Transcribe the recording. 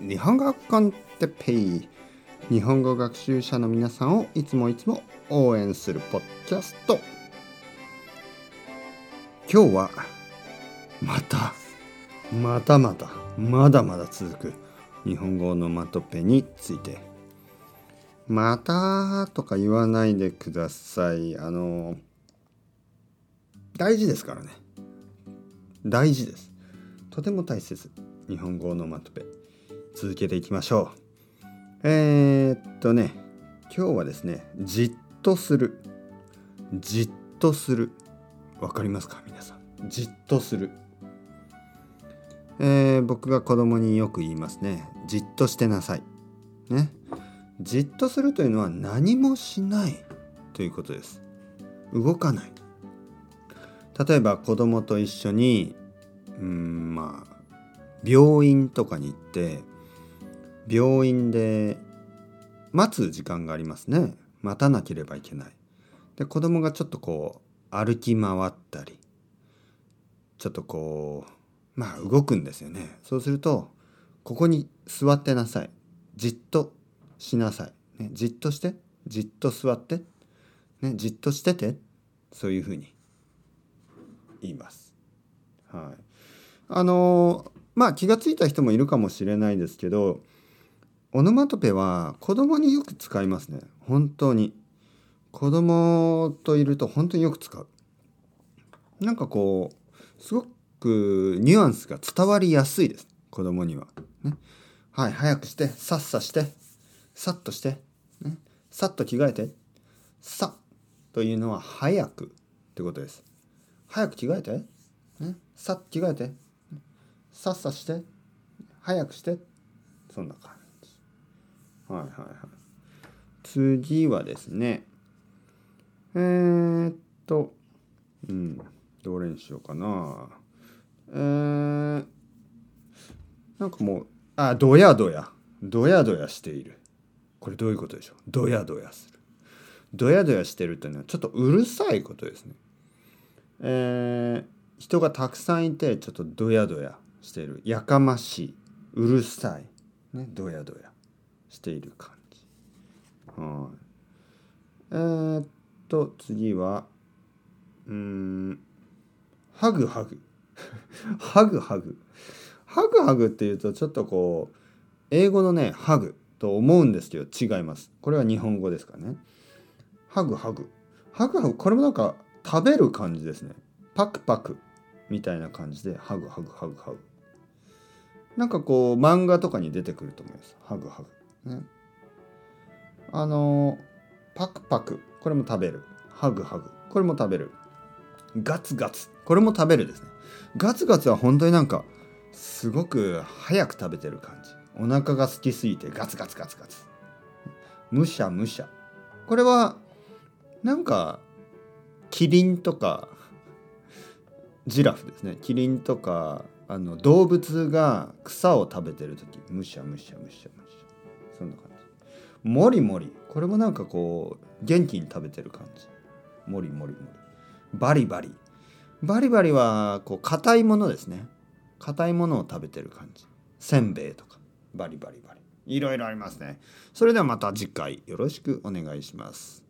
日本語コンテペイ日本語学習者の皆さんをいつもいつも応援するポッキャスト。今日はまたまたまたまだまだ続く日本語のまとペについて。またとか言わないでください。あの大事ですからね。大事です。とても大切日本語のまとめ続けていきましょう。えー、っとね今日はですねじっとする。じっとする。わかりますか皆さん？じっとする。えー、僕が子供によく言いますね。じっとしてなさい。ね。じっとするというのは何もしない。ということです。動かない。例えば子供と一緒にうんまあ病院とかに行って病院で待つ時間がありますね。待たなければいけない。で子供がちょっとこう歩き回ったりちょっとこうまあ動くんですよね。そうするとここに座ってなさい。じっとしなさい、ね、じっとしてじっと座って、ね、じっとしててそういうふうに言います。はい、あのまあ気が付いた人もいるかもしれないですけどオノマトペは子供によく使いますね。本当に。子供といると本当によく使う。なんかこうすごくニュアンスが伝わりやすいです。子供には、ね、はい早くしてさっさしてさっとして、ね、さっと着替えてさというのは早くってことです。早く着替えて、ね、さっと着替えてさっさして早くしてそんな感じ。はいはいはい。次はですね。えー、っとうんどれにしようかな。えー、なんかもうあどやどやどやどやしている。これどういうことでしょう？どやどやする。どやどやしてるっていうのはちょっとうるさいことですね。えー、人がたくさんいてちょっとどやどやしてる。やかましい。うるさい、ね、どやどやしている感じ。はい、えー、っと次はうんハグハグ。ハグハグ。ハグハグっていうとちょっとこう英語のねハグと思うんですけど違います。これは日本語ですかね。ハグハグ。ハグハグ。これもなんか食べる感じですね。パクパク。みたいな感じでハグハグハグハグ。なんかこう漫画とかに出てくると思います。ハグハグ。ね。あのパクパク。これも食べる。ハグハグ。これも食べる。ガツガツ。これも食べるですね。ガツガツは本当になんかすごく早く食べてる感じ。お腹が空きすぎてガツガツガツガツ。むしゃむしゃ。これはなんかキリンとかジラフですね。キリンとかあの動物が草を食べてる時。むしゃむしゃむしゃむしゃ。そんな感じ。もりもり。これもなんかこう元気に食べてる感じ。もりもりもり。バリバリ。バリバリはこう硬いものですね。硬いものを食べてる感じ。せんべいとか。バリバリバリ。いろいろありますね。それではまた次回よろしくお願いします。